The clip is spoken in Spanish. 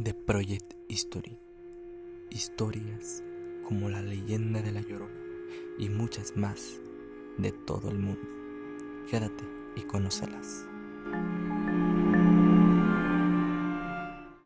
de Project History. Historias como la leyenda de la Llorona y muchas más de todo el mundo. Quédate y conócelas.